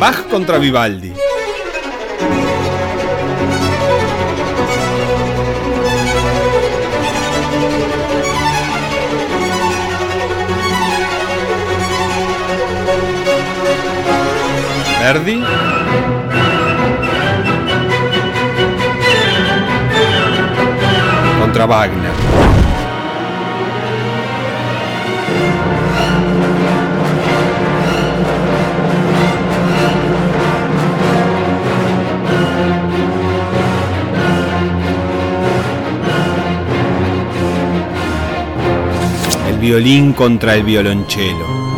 Bach contra Vivaldi. Verdi. Contra Wagner. Violín contra el violonchelo.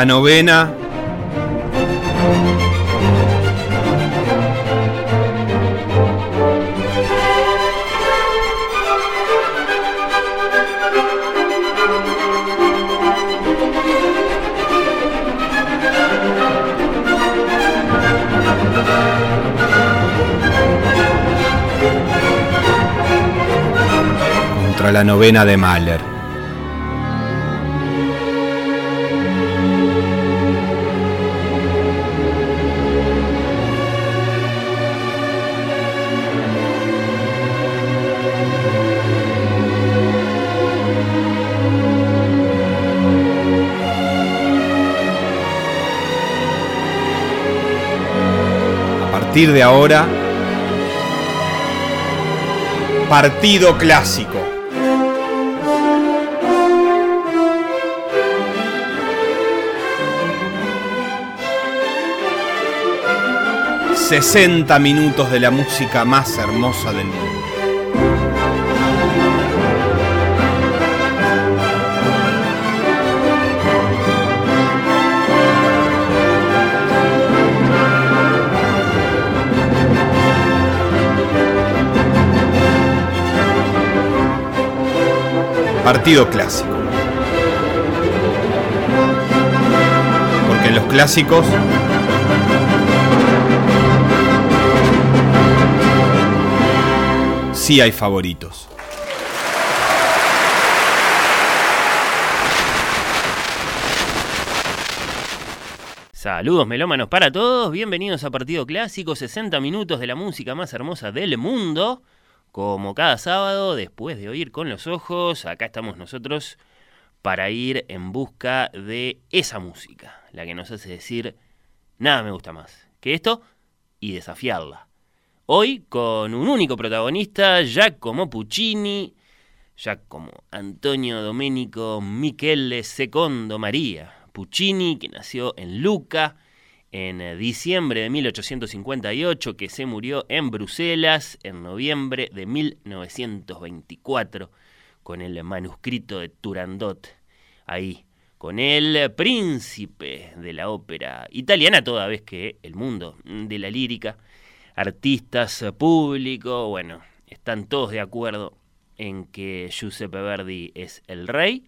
La novena. Contra la novena de Mahler. Partir de ahora, partido clásico. Sesenta minutos de la música más hermosa del mundo. Partido clásico. Porque en los clásicos sí hay favoritos. Saludos melómanos para todos, bienvenidos a Partido Clásico, 60 minutos de la música más hermosa del mundo. Como cada sábado, después de oír con los ojos, acá estamos nosotros para ir en busca de esa música, la que nos hace decir, nada me gusta más que esto y desafiarla. Hoy con un único protagonista, como Puccini, como Antonio Domenico Michele Secondo María Puccini, que nació en Luca, en eh, diciembre de 1858, que se murió en Bruselas en noviembre de 1924, con el manuscrito de Turandot, ahí, con el príncipe de la ópera italiana, toda vez que el mundo de la lírica, artistas, público, bueno, están todos de acuerdo en que Giuseppe Verdi es el rey,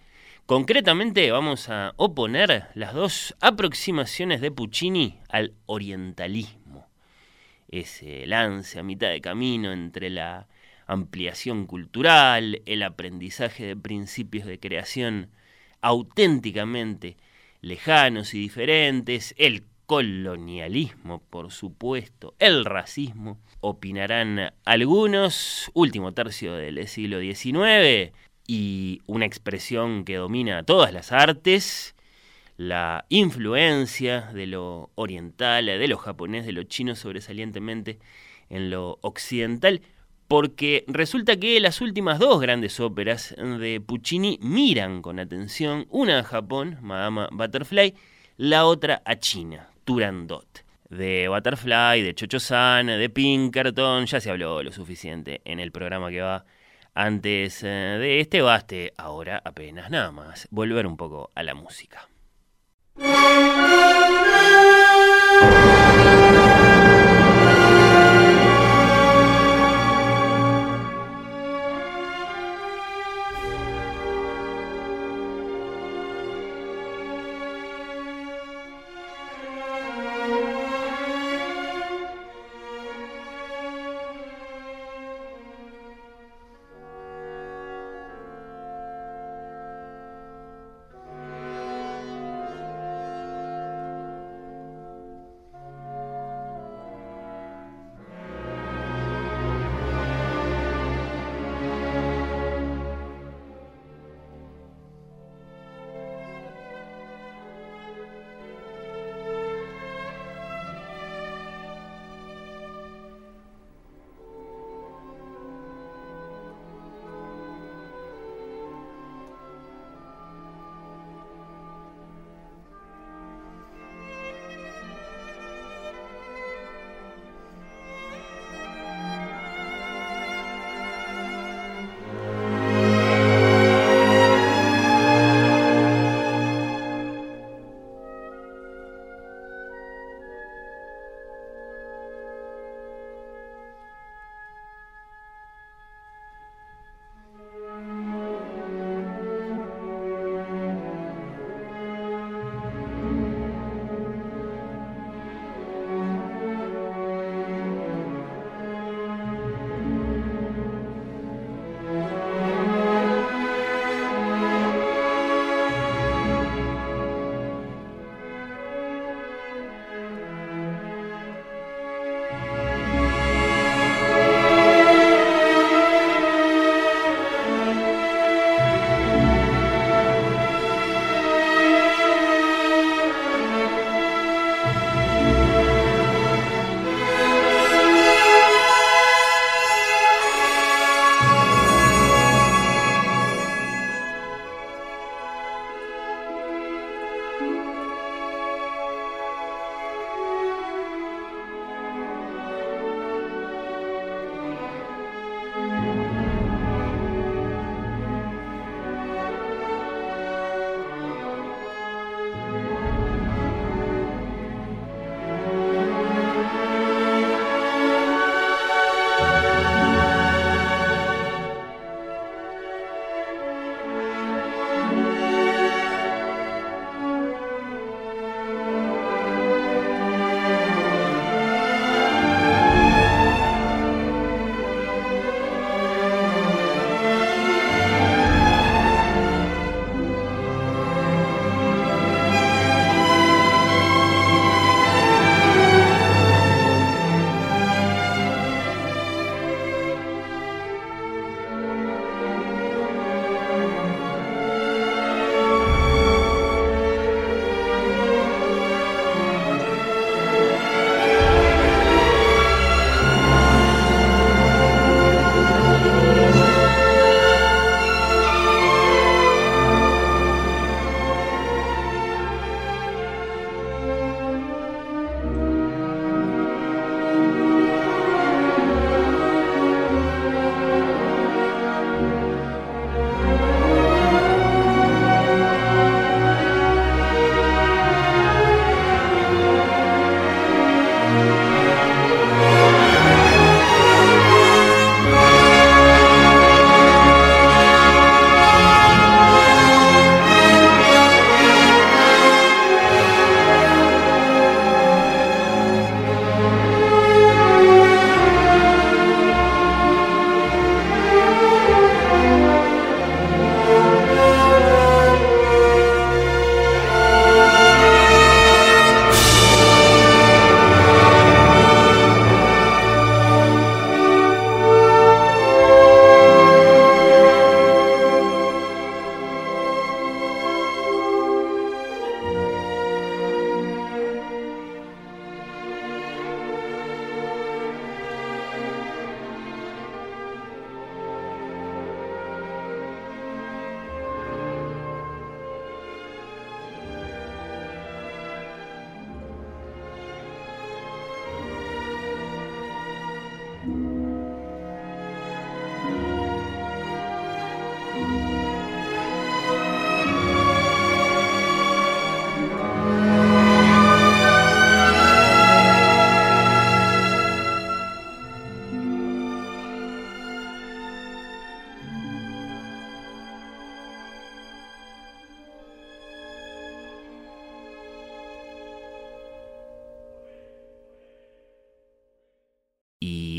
Concretamente vamos a oponer las dos aproximaciones de Puccini al orientalismo. Ese lance a mitad de camino entre la ampliación cultural, el aprendizaje de principios de creación auténticamente lejanos y diferentes, el colonialismo, por supuesto, el racismo, opinarán algunos, último tercio del siglo XIX, y una expresión que domina todas las artes, la influencia de lo oriental, de lo japonés, de lo chino sobresalientemente en lo occidental, porque resulta que las últimas dos grandes óperas de Puccini miran con atención, una a Japón, Madama Butterfly, la otra a China, Turandot. de Butterfly, de Chocho San, de Pinkerton, ya se habló lo suficiente en el programa que va antes eh, de este, baste ahora apenas nada más volver un poco a la música.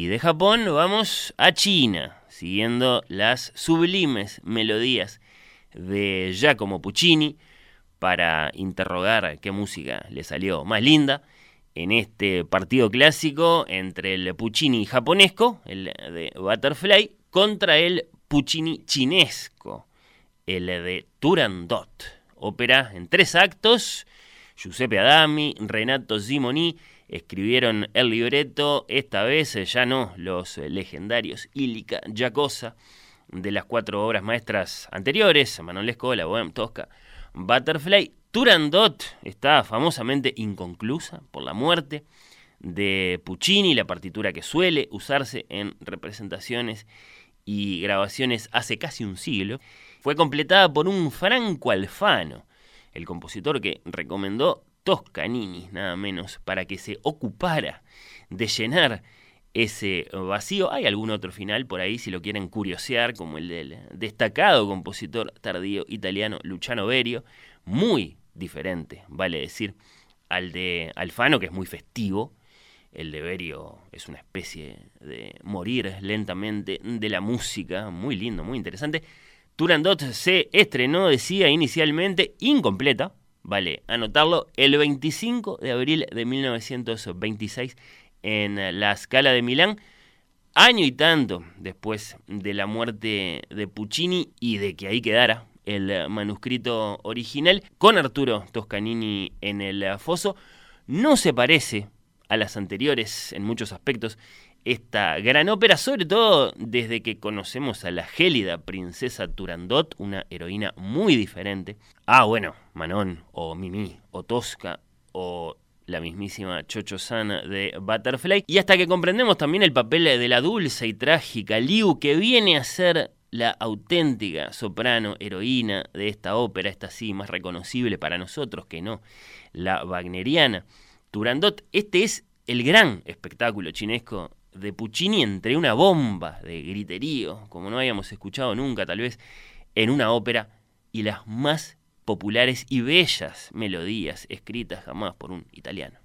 De Japón vamos a China, siguiendo las sublimes melodías de Giacomo Puccini para interrogar qué música le salió más linda en este partido clásico entre el Puccini japonesco, el de Butterfly, contra el Puccini chinesco, el de Turandot. Ópera en tres actos. Giuseppe Adami, Renato Simoni escribieron el libreto, esta vez ya no los legendarios Illica Giacosa de las cuatro obras maestras anteriores, Manolesco, La Bohème Tosca, Butterfly. Turandot está famosamente inconclusa por la muerte de Puccini, la partitura que suele usarse en representaciones y grabaciones hace casi un siglo, fue completada por un Franco Alfano, el compositor que recomendó Toscanini, nada menos, para que se ocupara de llenar ese vacío. Hay algún otro final por ahí si lo quieren curiosear, como el del destacado compositor tardío italiano Luciano Berio, muy diferente, vale decir, al de Alfano, que es muy festivo. El de Berio es una especie de morir lentamente de la música, muy lindo, muy interesante. Turandot se estrenó, decía inicialmente, incompleta, vale anotarlo, el 25 de abril de 1926 en la Scala de Milán, año y tanto después de la muerte de Puccini y de que ahí quedara el manuscrito original, con Arturo Toscanini en el foso, no se parece a las anteriores en muchos aspectos esta gran ópera, sobre todo desde que conocemos a la gélida princesa Turandot, una heroína muy diferente. Ah, bueno, Manon, o Mimi, o Tosca, o la mismísima Chocho Sana de Butterfly. Y hasta que comprendemos también el papel de la dulce y trágica Liu, que viene a ser la auténtica soprano heroína de esta ópera, esta sí más reconocible para nosotros que no, la wagneriana. Turandot, este es el gran espectáculo chinesco de Puccini entre una bomba de griterío, como no habíamos escuchado nunca tal vez en una ópera, y las más populares y bellas melodías escritas jamás por un italiano.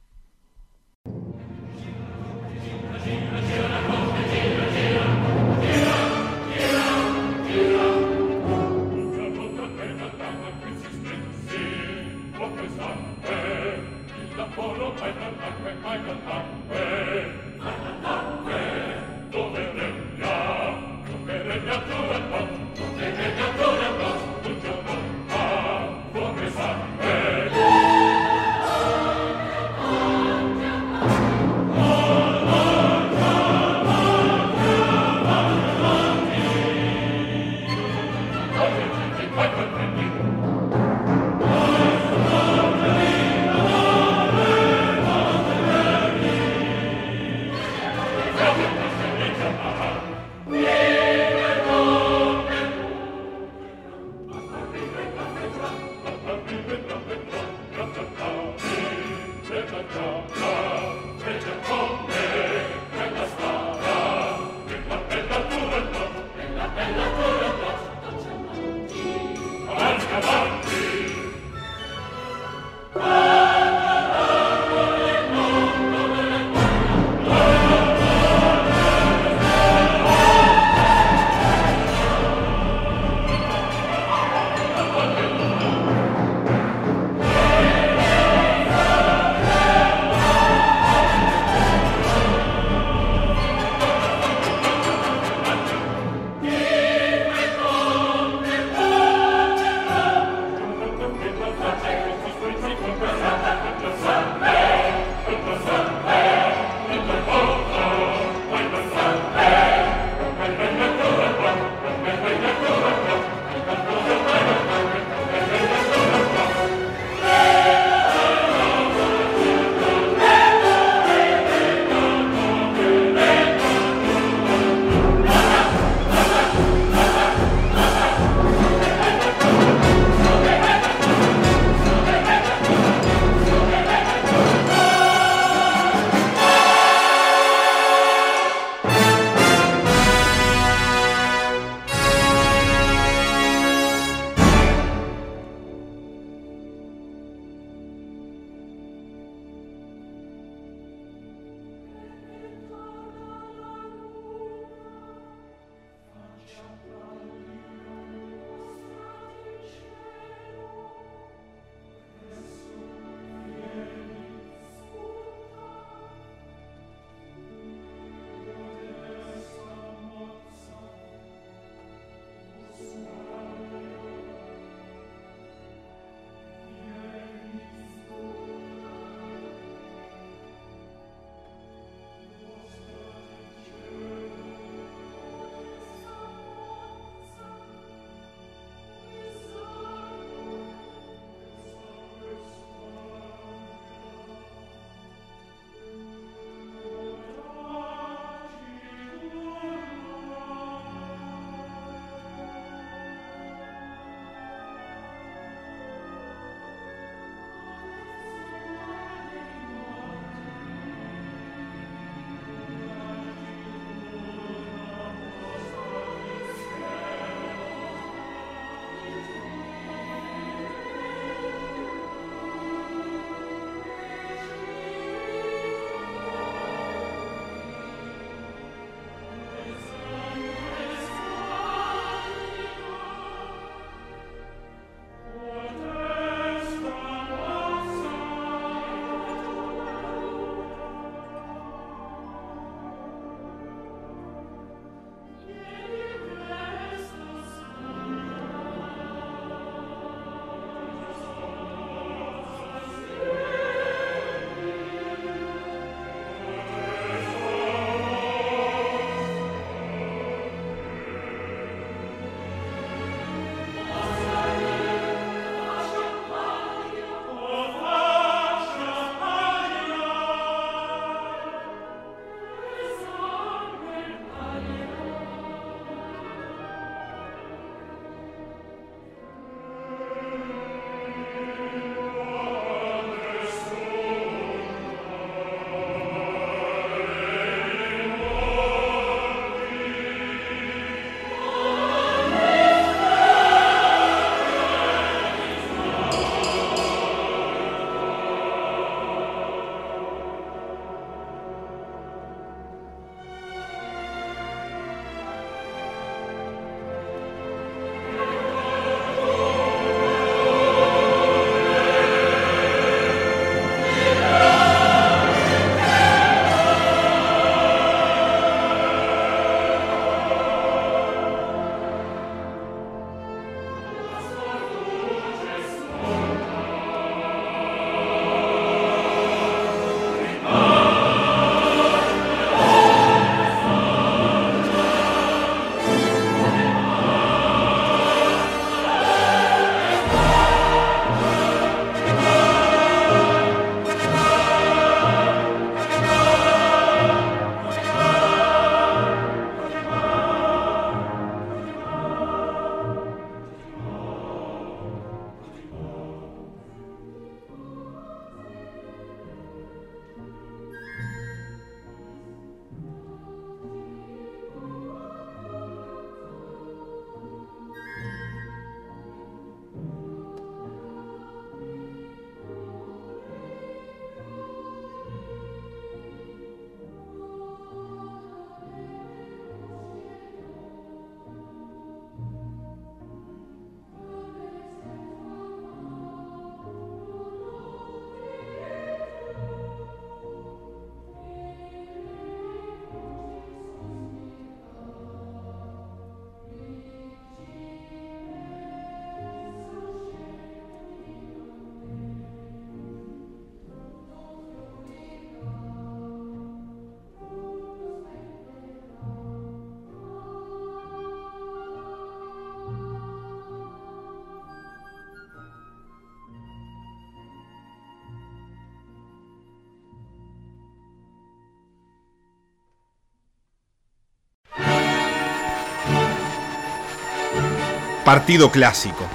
Partido clásico.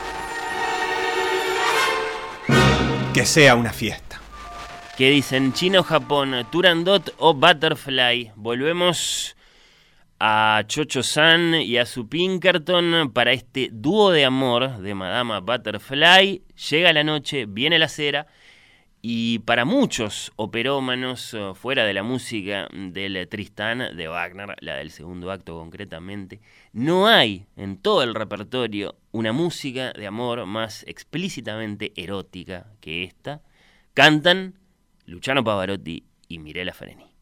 Que sea una fiesta. ¿Qué dicen Chino, Japón, Turandot o Butterfly? Volvemos a Chocho San y a su Pinkerton para este dúo de amor de Madama Butterfly. Llega la noche, viene la cera y para muchos operómanos eh, fuera de la música del Tristán de Wagner, la del segundo acto concretamente, no hay en todo el repertorio una música de amor más explícitamente erótica que esta. Cantan Luciano Pavarotti y Mirella Freni.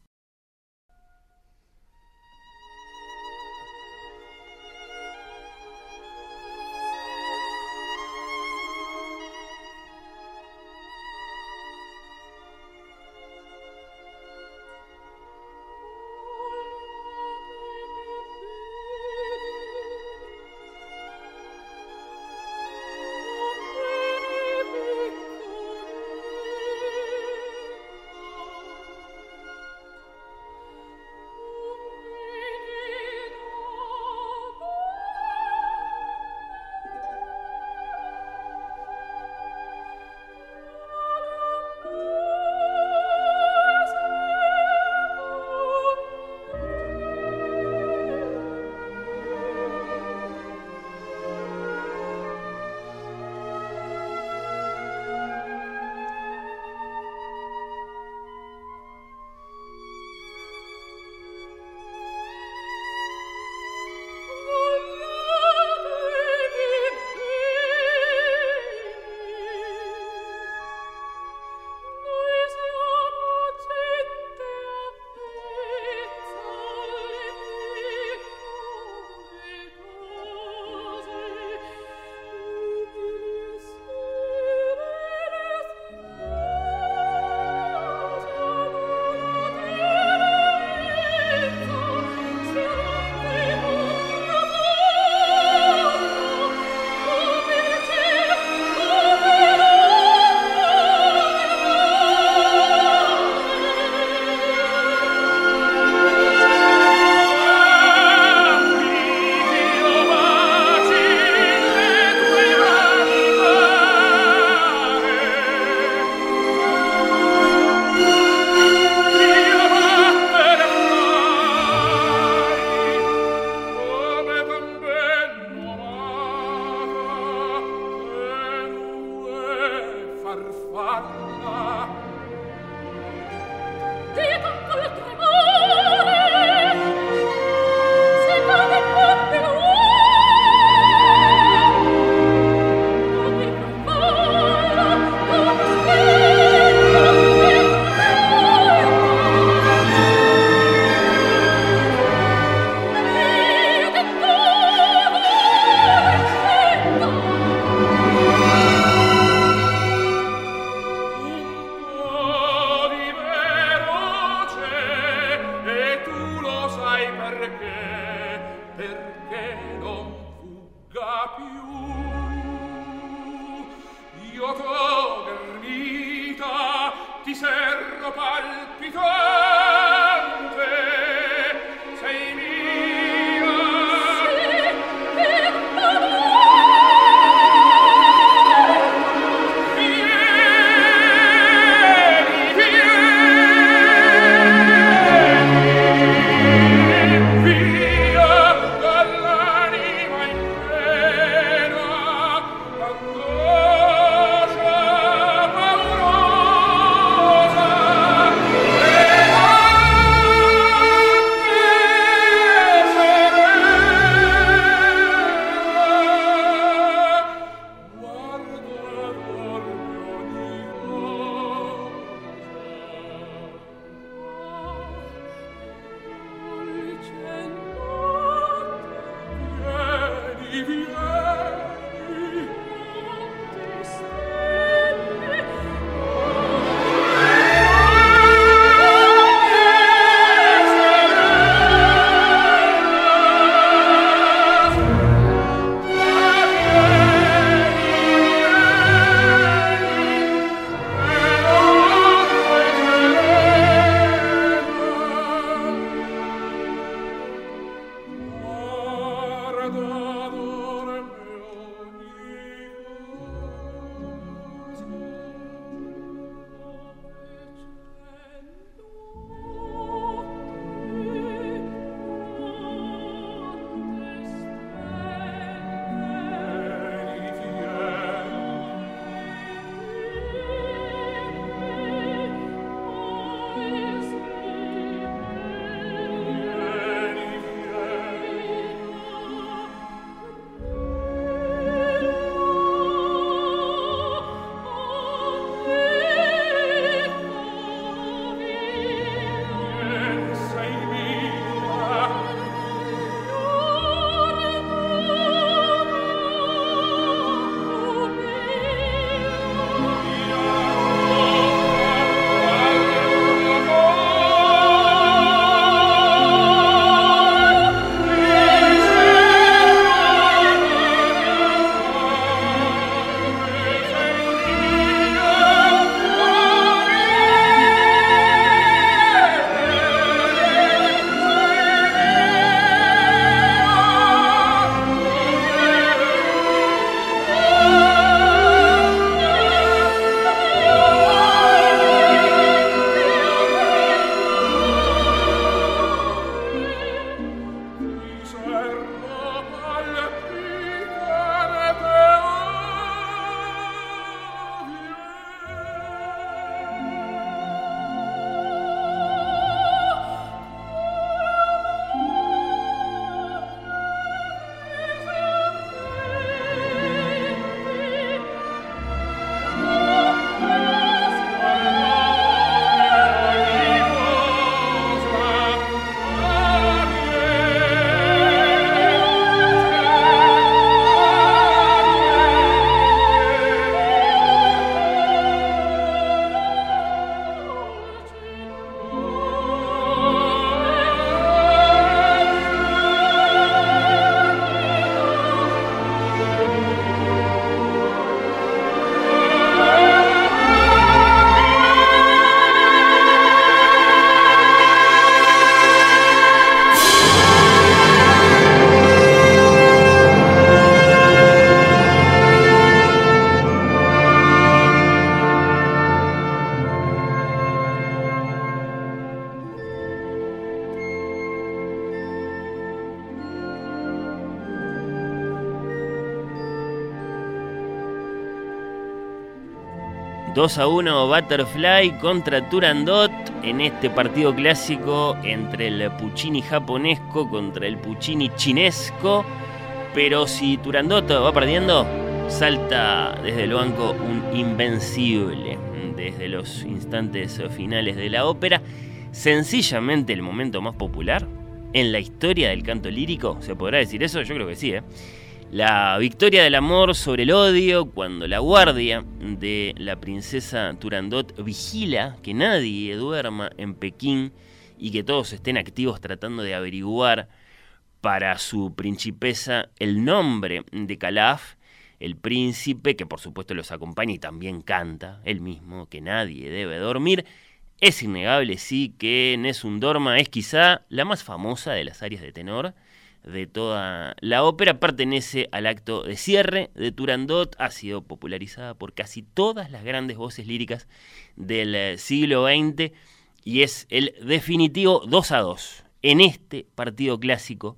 2 a 1 Butterfly contra Turandot en este partido clásico entre el Puccini japonesco contra el Puccini chinesco. Pero si Turandot va perdiendo, salta desde el banco un invencible. Desde los instantes finales de la ópera, sencillamente el momento más popular en la historia del canto lírico. ¿Se podrá decir eso? Yo creo que sí, ¿eh? La victoria del amor sobre el odio cuando la guardia de la princesa Turandot vigila que nadie duerma en Pekín y que todos estén activos tratando de averiguar para su principesa el nombre de Calaf, el príncipe que por supuesto los acompaña y también canta, él mismo, que nadie debe dormir. Es innegable, sí, que Nessun Dorma es quizá la más famosa de las áreas de tenor de toda la ópera. Pertenece al acto de cierre de Turandot. Ha sido popularizada por casi todas las grandes voces líricas del eh, siglo XX y es el definitivo 2 a 2 en este partido clásico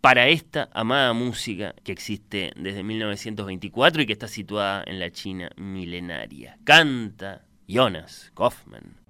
para esta amada música que existe desde 1924 y que está situada en la China milenaria. Canta Jonas Kaufmann.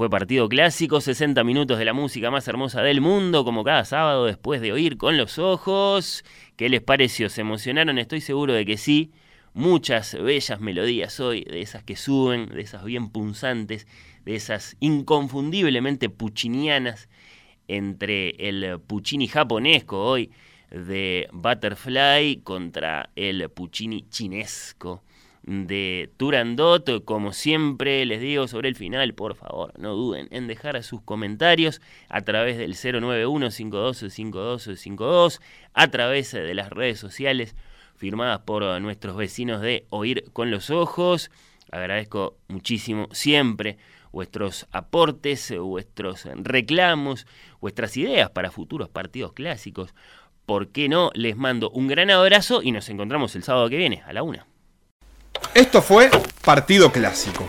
Fue Partido Clásico, 60 minutos de la música más hermosa del mundo, como cada sábado después de oír con los ojos. ¿Qué les pareció? ¿Se emocionaron? Estoy seguro de que sí. Muchas bellas melodías hoy, de esas que suben, de esas bien punzantes, de esas inconfundiblemente puccinianas entre el Puccini japonesco hoy de Butterfly contra el Puccini chinesco de Turandot. Como siempre les digo sobre el final, por favor, no duden en dejar sus comentarios a través del 091 52 a través de las redes sociales firmadas por nuestros vecinos de Oír con los Ojos. Agradezco muchísimo siempre vuestros aportes, vuestros reclamos, vuestras ideas para futuros partidos clásicos. ¿Por qué no? Les mando un gran abrazo y nos encontramos el sábado que viene, a la una. Esto fue Partido Clásico.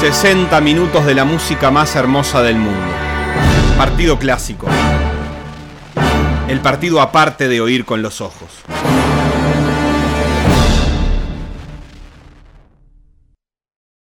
60 minutos de la música más hermosa del mundo. Partido Clásico. El partido aparte de oír con los ojos.